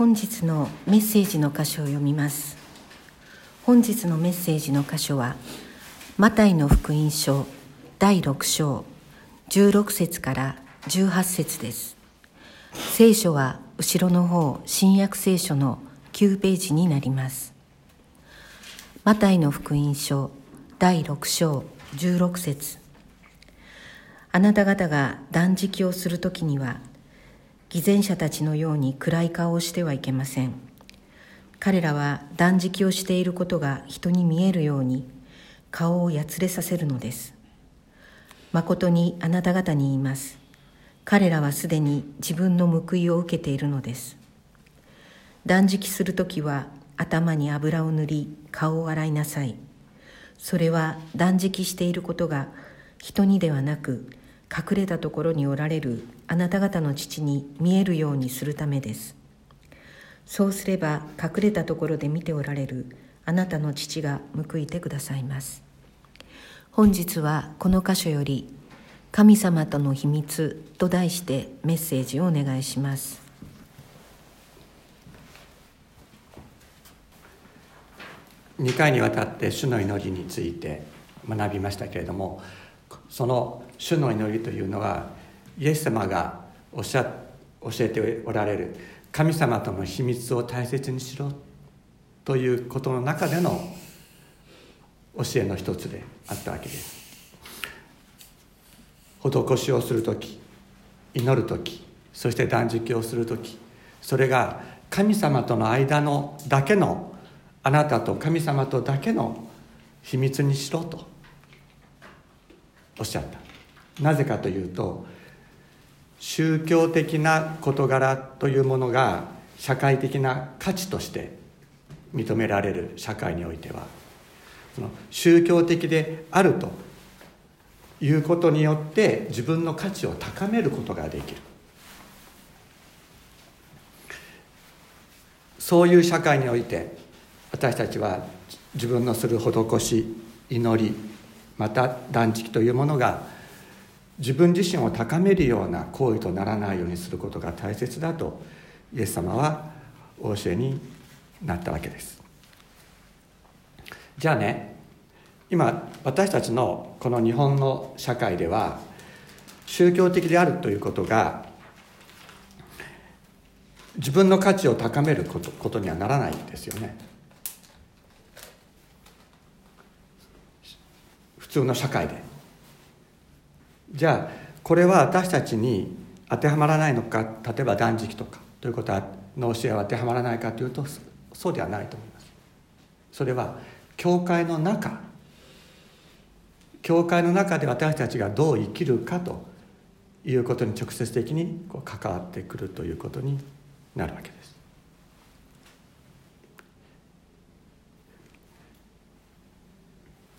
本日のメッセージの箇所を読みます。本日のメッセージの箇所はマタイの福音書第6章16節から18節です。聖書は後ろの方新約聖書の9ページになります。マタイの福音書第6章16節。あなた方が断食をするときには偽善者たちのように暗い顔をしてはいけません。彼らは断食をしていることが人に見えるように顔をやつれさせるのです。誠にあなた方に言います。彼らはすでに自分の報いを受けているのです。断食するときは頭に油を塗り顔を洗いなさい。それは断食していることが人にではなく隠れたところにおられるあなた方の父に見えるようにするためです。そうすれば隠れたところで見ておられるあなたの父が報いてくださいます。本日はこの箇所より「神様との秘密」と題してメッセージをお願いします。2回にわたって主の祈りについて学びましたけれどもその主の祈りというのはイエス様がおっしゃ教えておられる神様との秘密を大切にしろということの中での教えの一つであったわけです。施しをする時祈る時そして断食をする時それが神様との間のだけのあなたと神様とだけの秘密にしろとおっしゃった。なぜかというと宗教的な事柄というものが社会的な価値として認められる社会においては。その宗教的であるということによって自分の価値を高めることができる。そういう社会において私たちは自分のする施し祈りまた断食というものが自分自身を高めるような行為とならないようにすることが大切だとイエス様はお教えになったわけです。じゃあね今私たちのこの日本の社会では宗教的であるということが自分の価値を高めることことにはならないんですよね。普通の社会で。じゃあこれは私たちに当てはまらないのか例えば断食とかということはの教えは当てはまらないかというとそうではないと思います。それは教会の中教会の中で私たちがどう生きるかということに直接的に関わってくるということになるわけです。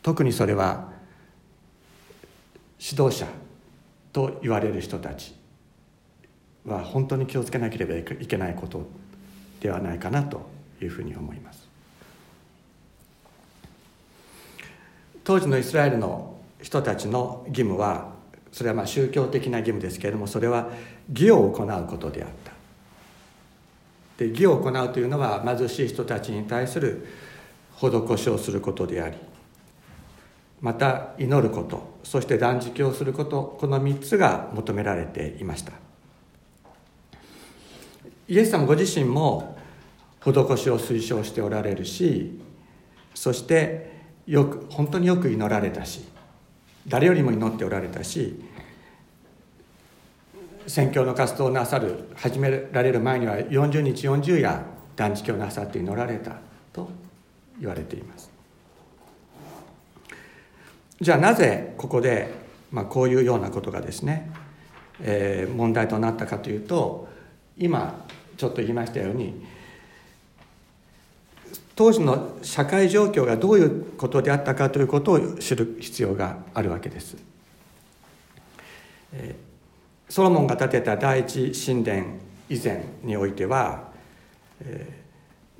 特にそれは指導者と言われる人たちは本当に気をつけなければいけないことではないかなというふうに思います。当時のイスラエルの人たちの義務はそれはまあ宗教的な義務ですけれどもそれは義を行うことであった。で義を行うというのは貧しい人たちに対する施しをすることでありまた祈ることそして断食をすることこの3つが求められていました。イエス様ご自身も施しを推奨しておられるしそしてよく本当によく祈られたし誰よりも祈っておられたし宣教の活動をなさる始められる前には40日40夜断食をなさって祈られたと言われています。じゃあなぜここで、まあ、こういうようなことがですね、えー、問題となったかというと今ちょっと言いましたように当時の社会状況がどういうことであったかということを知る必要があるわけです。えー、ソロモンが建てた第一神殿以前においては、え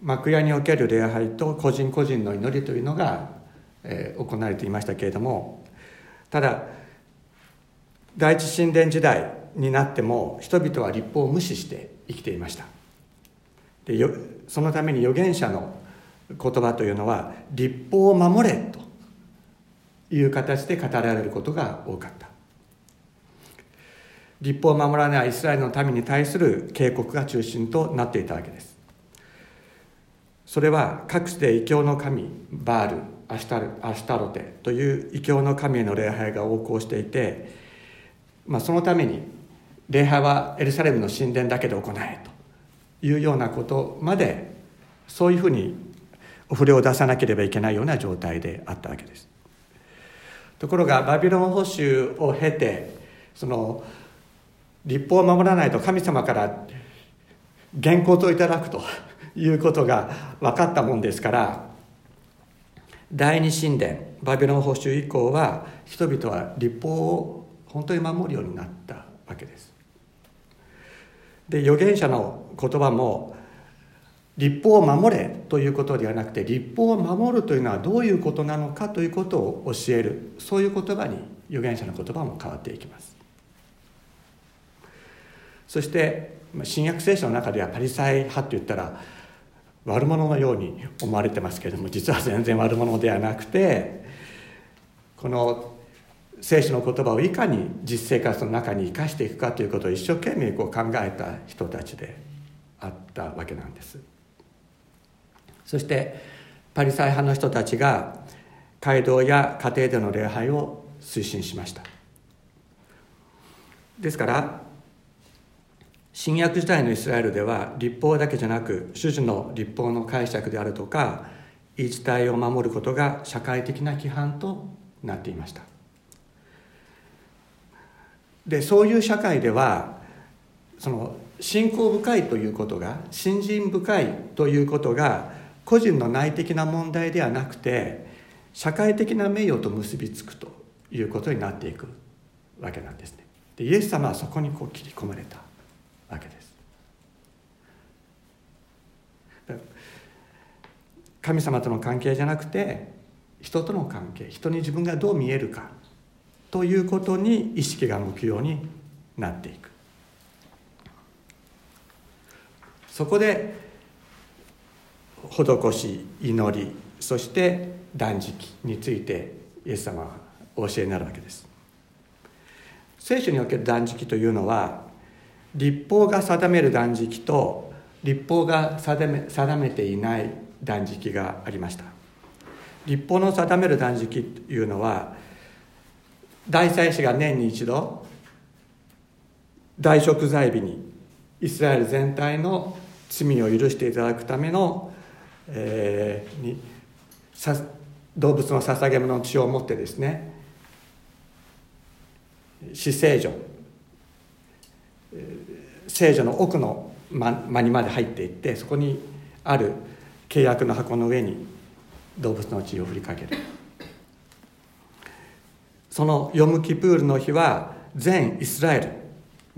ー、幕屋における礼拝と個人個人の祈りというのがえ、行われていましたけれどもただ第一神殿時代になっても人々は立法を無視して生きていました。でよそのために預言者の言葉というのは立法を守れという形で語られることが多かった。立法を守らないイスラエルの民に対する警告が中心となっていたわけです。それは各地で異教の神バールアシタルアシタロテという異教の神への礼拝が横行していて、まあ、そのために礼拝はエルサレムの神殿だけで行えというようなことまでそういうふうにお触れを出さなければいけないような状態であったわけです。ところがバビロン保守を経てその立法を守らないと神様から原稿といただくということが分かったもんですから第二神殿バビロン保守以降は人々は立法を本当に守るようになったわけです。で預言者の言葉も立法を守れということではなくて立法を守るというのはどういうことなのかということを教えるそういう言葉に預言者の言葉も変わっていきます。そして新約聖書の中ではパリサイ派って言ったら悪者のように思われてますけれども実は全然悪者ではなくてこの聖書の言葉をいかに実生活の中に生かしていくかということを一生懸命こう考えた人たちであったわけなんです。そしてパリサイ派の人たちが街道や家庭での礼拝を推進しました。ですから新約時代のイスラエルでは立法だけじゃなく主樹の立法の解釈であるとか言い伝えを守ることが社会的な規範となっていました。でそういう社会ではその信仰深いということが信心深いということが個人の内的な問題ではなくて社会的な名誉と結びつくということになっていくわけなんですね。でイエス様はそこにこう切り込まれた。わけです。神様との関係じゃなくて人との関係人に自分がどう見えるかということに意識が向くようになっていく。そこで施し祈りそして断食についてイエス様はお教えになるわけです。聖書における断食というのは立法が定める断食と立法が定め定めていない断食がありました。立法の定める断食というのは大祭司が年に一度大食材日にイスラエル全体の罪を許していただくための、えー、に動物の捧げ物の血を持ってですね死聖女聖女の奥の間にまで入っていってそこにある契約の箱の上に動物の血を振りかける。そのヨムキプールの日は全イスラエル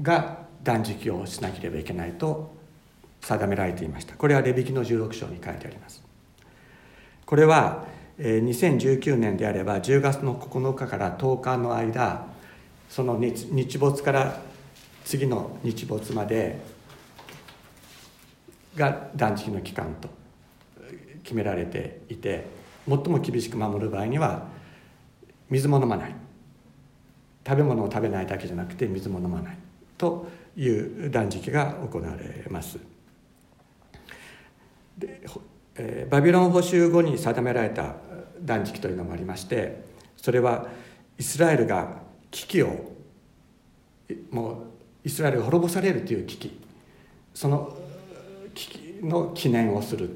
が断食をしなければいけないと定められていました。これはレビキの16章に書いてあります。これは2019年であれば10月の9日から10日の間その日没から次の日没までが断食の期間と決められていて最も厳しく守る場合には水も飲まない。食べ物を食べないだけじゃなくて水も飲まないという断食が行われます。で、えー、バビロン捕囚後に定められた断食というのもありましてそれはイスラエルが危機をもうイスラエルが滅ぼされるという危機。その危機の記念をする、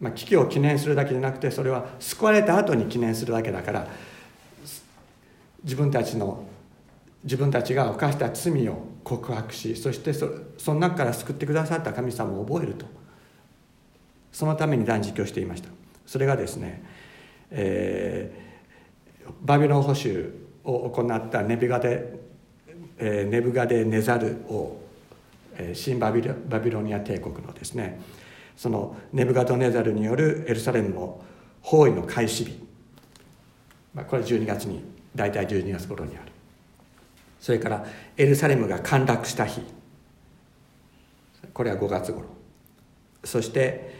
まあ、危機を記念するだけじゃなくてそれは救われた後に記念するわけだから自分たちの自分たちが犯した罪を告白しそしてそその中から救ってくださった神様を覚えると。そのために断食をしていました。それがですね、えー、バビロン捕囚を行ったネビガデえネブガデネザル王、え新バビバビロニア帝国のですねそのネブガドネザルによるエルサレムの包囲の開始日、まあ、これ12月に大体12月頃にある。それからエルサレムが陥落した日。これは5月頃。そして、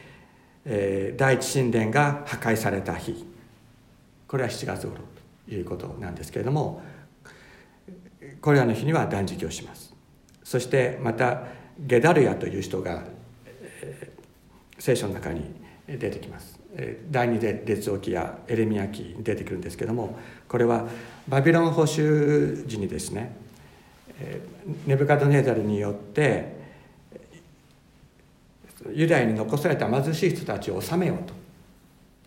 えー、第一神殿が破壊された日。これは7月頃ということなんですけれどもこれらの日には断食をします。そしてまたゲダルヤという人が、えー、聖書の中に出てきます。第二列王記やエレミヤ記に出てくるんですけどもこれはバビロン捕囚時にですねネブカドネザルによってユダヤに残された貧しい人たちを治めようと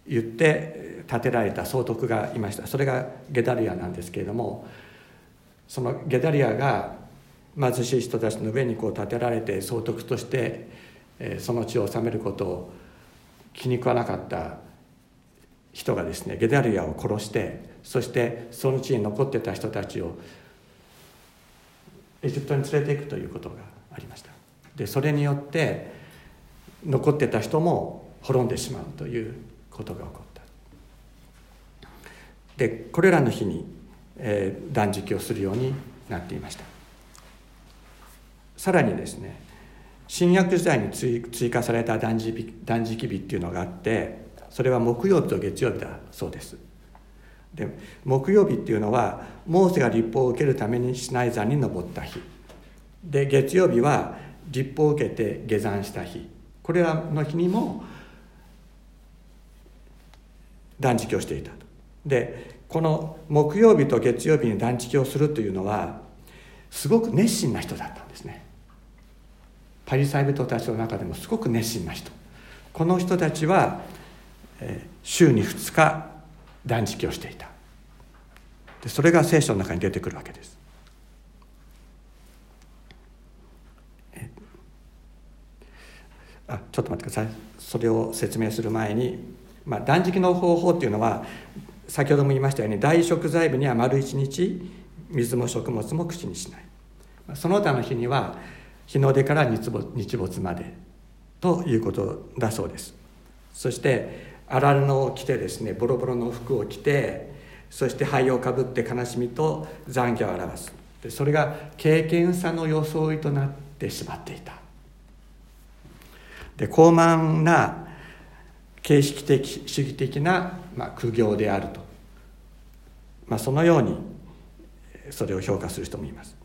言って建てられた総督がいました。それがゲダリアなんですけれどもそのゲダリアが貧しい人たちの上にこう建てられて総督としてその地を治めることを気に食わなかった人がですねゲダリアを殺してそしてその地に残ってた人たちをエジプトに連れていくということがありました。でそれによって残ってた人も滅んでしまうということが起こった。でこれらの日に、えー、断食をするようになっていました。さらにですね新約時代に追加された断食断食日っていうのがあってそれは木曜日と月曜日だそうです。で木曜日っていうのはモーセが立法を受けるためにシナイ山に登った日。で月曜日は立法を受けて下山した日。これらの日にも断食をしていたと。でこの木曜日と月曜日に断食をするというのはすごく熱心な人だったんですね。パリサイ人たちの中でもすごく熱心な人。この人たちは、週に2日断食をしていた。でそれが聖書の中に出てくるわけです。あちょっと待ってください。それを説明する前に、まあ、断食の方法っていうのは先ほども言いましたように大食材部には丸一日水も食物も口にしない。その他の日には日の出から日没までということだそうです。そして荒布を着てですねボロボロの服を着てそして灰をかぶって悲しみと残悔を表す。でそれが経験さの装いとなってしまっていた。で高慢な形式的主義的な、まあ、苦行であると、まあ、そのようにそれを評価する人もいます。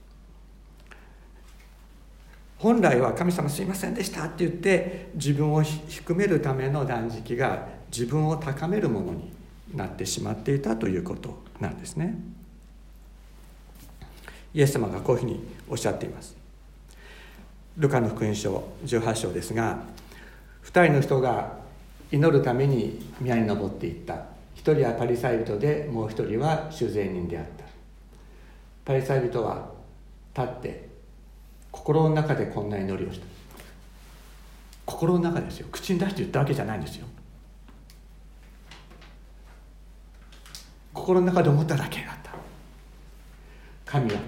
本来は神様すいませんでしたって言って自分を低めるための断食が自分を高めるものになってしまっていたということなんですね。イエス様がこういうふうにおっしゃっています。ルカの福音書18章ですが2人の人が祈るために宮に登っていった。1人はパリサイ人でもう1人は修税人であった。パリサイ人は立って心の中でこんな祈りをした。心の中ですよ。口に出して言ったわけじゃないんですよ。心の中で思っただけだった。神は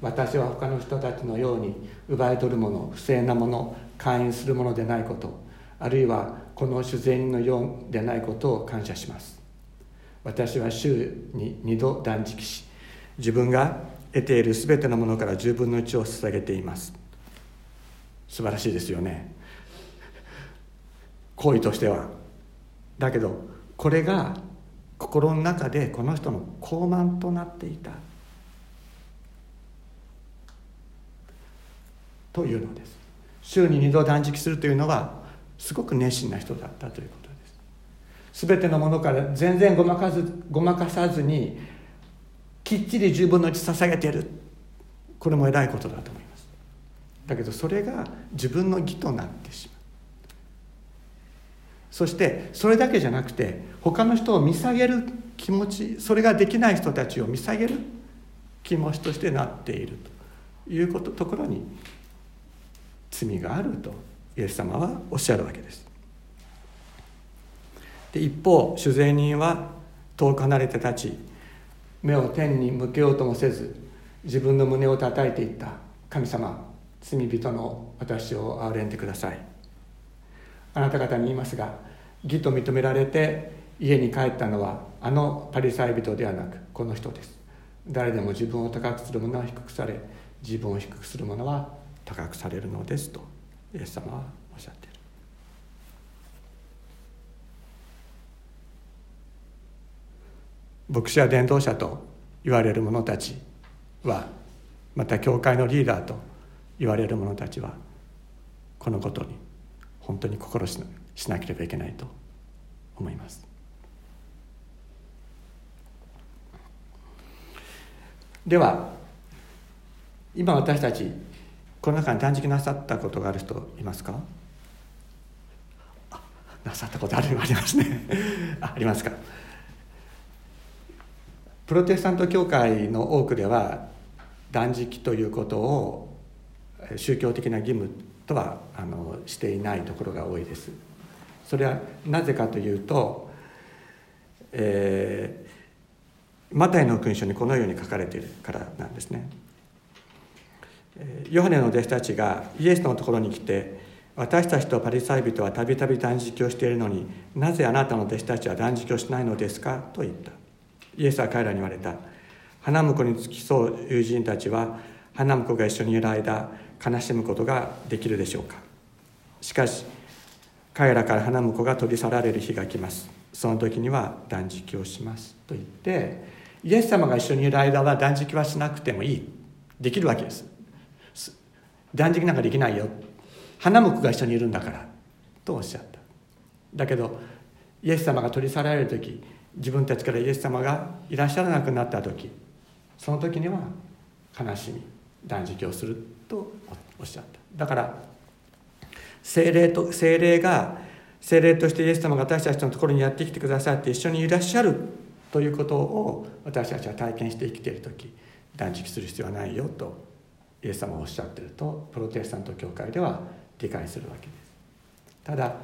私は他の人たちのように奪い取るもの不正なもの勧誘するものでないことあるいはこの主税のようでないことを感謝します。私は週に2度断食し自分が得ている全てのものから10分の1を捧げています。素晴らしいですよね。行為としては。だけどこれが心の中でこの人の高慢となっていた。というのです。週に2度断食するというのはすごく熱心な人だったということです。全てのものから全然ごまかずごまかさずにきっちり10分の1捧げている。これも偉いことだと思います。だけどそれが自分の義となってしまう。そしてそれだけじゃなくて他の人を見下げる気持ちそれができない人たちを見下げる気持ちとしてなっているということところに罪があると。イエス様はおっしゃるわけです。で一方主税人は遠く離れて立ち目を天に向けようともせず自分の胸を叩いていった神様罪人の私を憐れんでください。あなた方に言いますが義と認められて家に帰ったのはあのパリサイ人ではなくこの人です。誰でも自分を高くする者は低くされ自分を低くする者は高くされるのですと。イエス様はおっしゃっている。牧師や伝道者と言われる者たちはまた教会のリーダーと言われる者たちはこのことに本当に心しなければいけないと思います。では今私たちこの中に断食なさったことがある人いますか？なさったことあるありますね。ありますか？プロテスタント教会の多くでは断食ということを宗教的な義務とはあのしていないところが多いです。それはなぜかというと、えー、マタイの福音書にこのように書かれているからなんですね。ヨハネの弟子たちがイエスのところに来て私たちとパリサイ人はたびたび断食をしているのになぜあなたの弟子たちは断食をしないのですか？と言った。イエスは彼らに言われた。花婿に付き添う友人たちは花婿が一緒にいる間悲しむことができるでしょうか？しかし彼らから花婿が取り去られる日が来ます。その時には断食をします。と言ってイエス様が一緒にいる間は断食はしなくてもいい。できるわけです。断食なんかできないよ。花婿が一緒にいるんだから。とおっしゃった。だけどイエス様が取り去られる時自分たちからイエス様がいらっしゃらなくなった時その時には悲しみ断食をするとおっしゃった。だから精霊と精霊が精霊としてイエス様が私たちのところにやってきてくださって一緒にいらっしゃるということを私たちは体験して生きている時断食する必要はないよとイエス様がおっしゃってるとプロテスタント教会では理解するわけです。ただ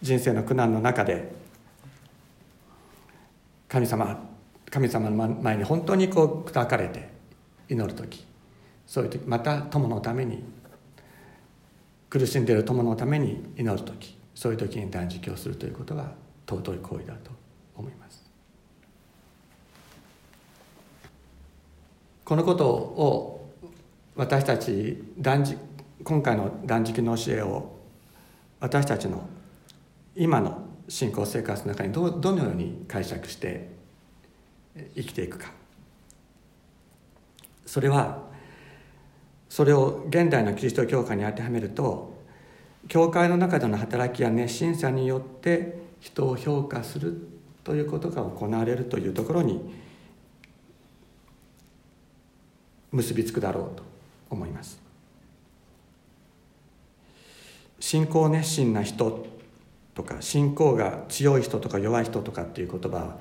人生の苦難の中で神様神様の前に本当にこう砕かれて祈る時そういう時また友のために苦しんでいる友のために祈る時そういう時に断食をするということが尊い行為だと思います。このことを私たち断食今回の断食の教えを私たちの今の信仰生活の中にどどのように解釈して生きていくか。それはそれを現代のキリスト教会に当てはめると教会の中での働きや熱心さによって人を評価するということが行われるというところに結びつくだろうと。思います。信仰熱心な人とか信仰が強い人とか弱い人とかっていう言葉は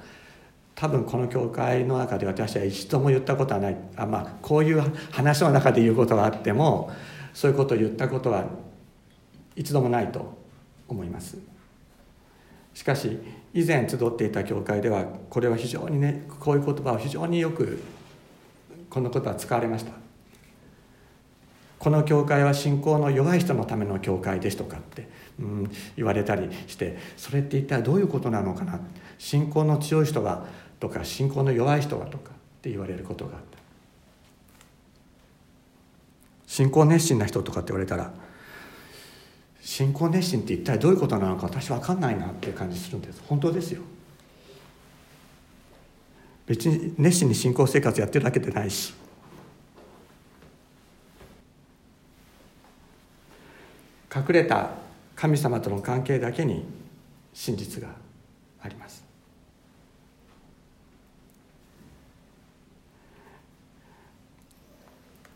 多分この教会の中で私は一度も言ったことはない。あまあこういう話の中で言うことはあってもそういうことを言ったことは一度もないと思います。しかし以前集っていた教会ではこれは非常にねこういう言葉を非常によくこのことは使われました。この教会は信仰の弱い人のための教会ですとかって、うん、言われたりしてそれって一体どういうことなのかな？信仰の強い人がとか信仰の弱い人がとかって言われることがあった。信仰熱心な人とかって言われたら信仰熱心って一体どういうことなのか私分かんないなっていう感じするんです。本当ですよ。別に熱心に信仰生活やってるだけでないし。隠れた神様との関係だけに真実があります。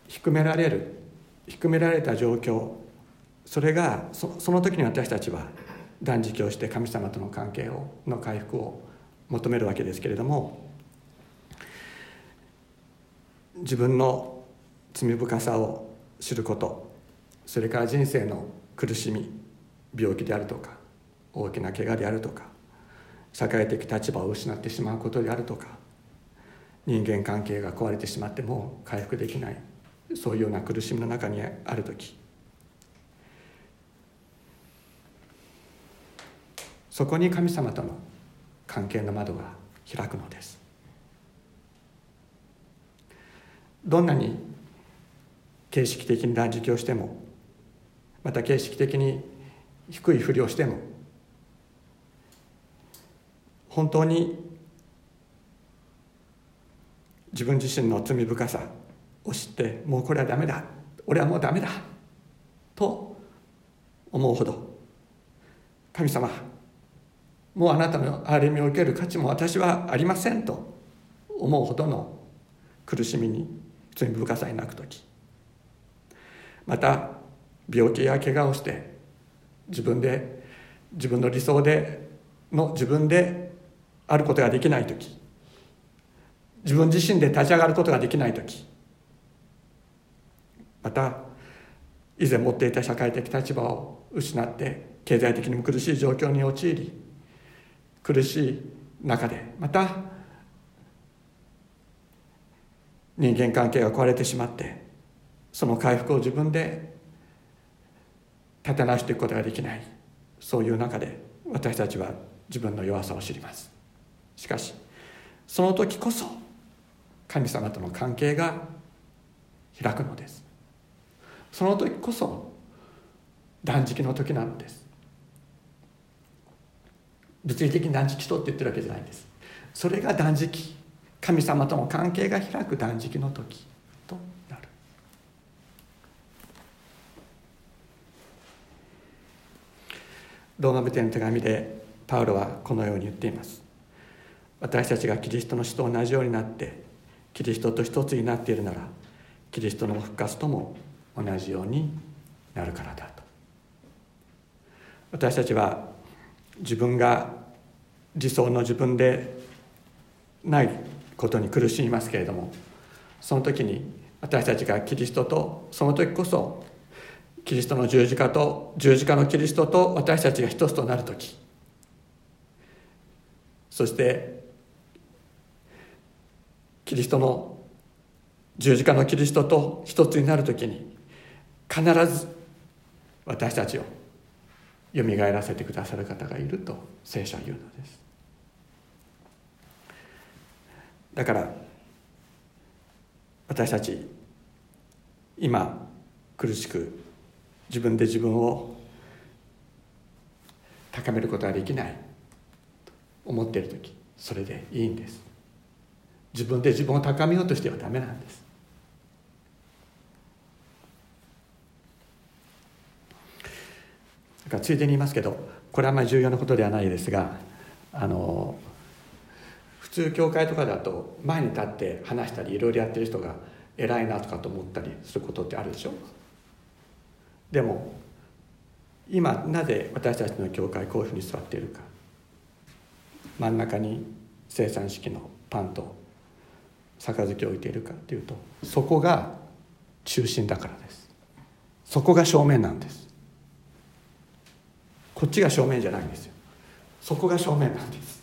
低められる低められた状況それがその時に私たちは断食をして神様との関係をの回復を求めるわけですけれども自分の罪深さを知ることそれから人生の苦しみ病気であるとか大きな怪我であるとか社会的立場を失ってしまうことであるとか人間関係が壊れてしまっても回復できないそういうような苦しみの中にある時そこに神様との関係の窓が開くのです。どんなに形式的に断食をしてもまた形式的に低いふりをしても本当に自分自身の罪深さを知ってもうこれはダメだ俺はもうダメだと思うほど神様もうあなたの憐れみを受ける価値も私はありませんと思うほどの苦しみに罪深さに泣く時。また病気や怪我をして自分で自分の理想での自分であることができない時自分自身で立ち上がることができない時また以前持っていた社会的立場を失って経済的にも苦しい状況に陥り苦しい中でまた人間関係が壊れてしまってその回復を自分で立て直していくことができない。そういう中で私たちは自分の弱さを知ります。しかしその時こそ神様との関係が開くのです。その時こそ断食の時なのです。物理的に断食しとって言ってるわけじゃないんです。それが断食。神様との関係が開く断食の時となるローマ人の手紙でパウロはこのように言っています。私たちがキリストの死と同じようになってキリストと一つになっているならキリストの復活とも同じようになるからだと。私たちは自分が理想の自分でないことに苦しみますけれどもその時に私たちがキリストとその時こそキリストの十字架と十字架のキリストと私たちが一つとなる時。そしてキリストの十字架のキリストと一つになる時に必ず私たちをよみがえらせてくださる方がいると聖書は言うのです。だから私たち今苦しく自分で自分を高めることができないと思っている時それでいいんです。自分で自分を高めようとしてはダメなんです。だからついでに言いますけどこれはあまり重要なことではないですがあの普通教会とかだと前に立って話したりいろいろやってる人が偉いなとかと思ったりすることってあるでしょ？でも今なぜ私たちの教会こういうふうに座っているか。真ん中に生産式のパンと杯を置いているかというとそこが中心だからです。そこが正面なんです。こっちが正面じゃないんですよ。そこが正面なんです。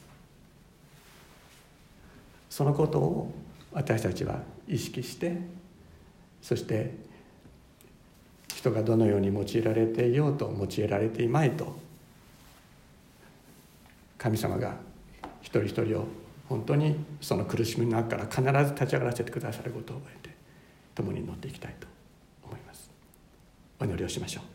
そのことを私たちは意識してそして人がどのように用いられていようと用いられていまいと神様が一人一人を本当にその苦しみの中から必ず立ち上がらせてくださることを覚えて共に乗っていきたいと思います。お祈りをしましょう。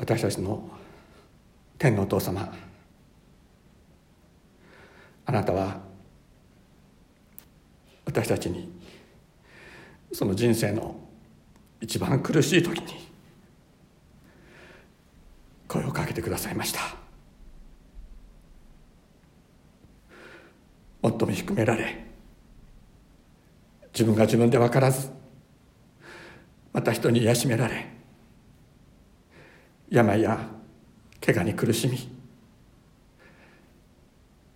私たちの天のお父様。あなたは私たちにその人生の一番苦しい時に声をかけてくださいました。最も低められ自分が自分で分からずまた人に癒しめられ病や怪我に苦しみ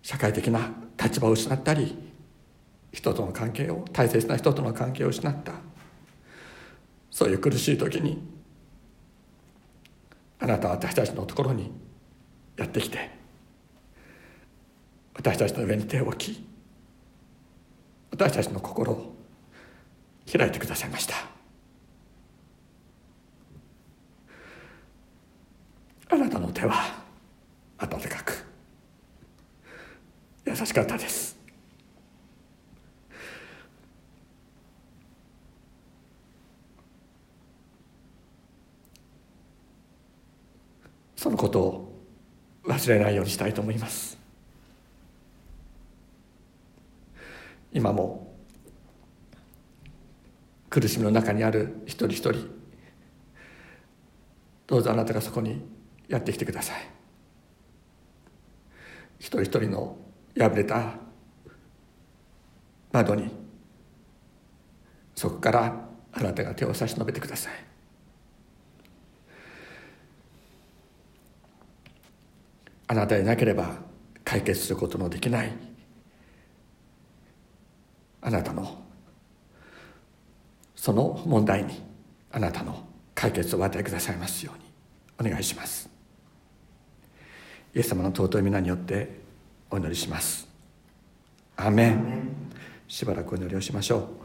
社会的な立場を失ったり人との関係を大切な人との関係を失った。そういう苦しい時にあなたは私たちのところにやってきて私たちの上に手を置き私たちの心を開いてくださいました。方の手は温かく。優しかったです。そのことを忘れないようにしたいと思います。今も苦しみの中にある一人一人どうぞあなたがそこにやってきてください。一人一人の破れた窓にそこからあなたが手を差し伸べてください。あなたでなければ解決することのできない。あなたのその問題にあなたの解決をお与えくださいますようにお願いします。イエス様の尊い皆によってお祈りします。アメン。しばらくお祈りをしましょう